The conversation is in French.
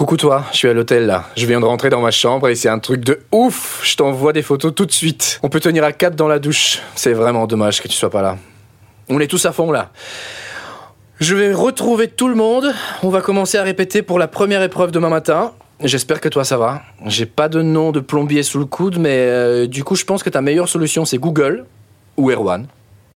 Coucou toi, je suis à l'hôtel là. Je viens de rentrer dans ma chambre et c'est un truc de ouf. Je t'envoie des photos tout de suite. On peut tenir à quatre dans la douche. C'est vraiment dommage que tu sois pas là. On est tous à fond là. Je vais retrouver tout le monde. On va commencer à répéter pour la première épreuve demain matin. J'espère que toi ça va. J'ai pas de nom de plombier sous le coude, mais euh, du coup je pense que ta meilleure solution c'est Google ou Erwan.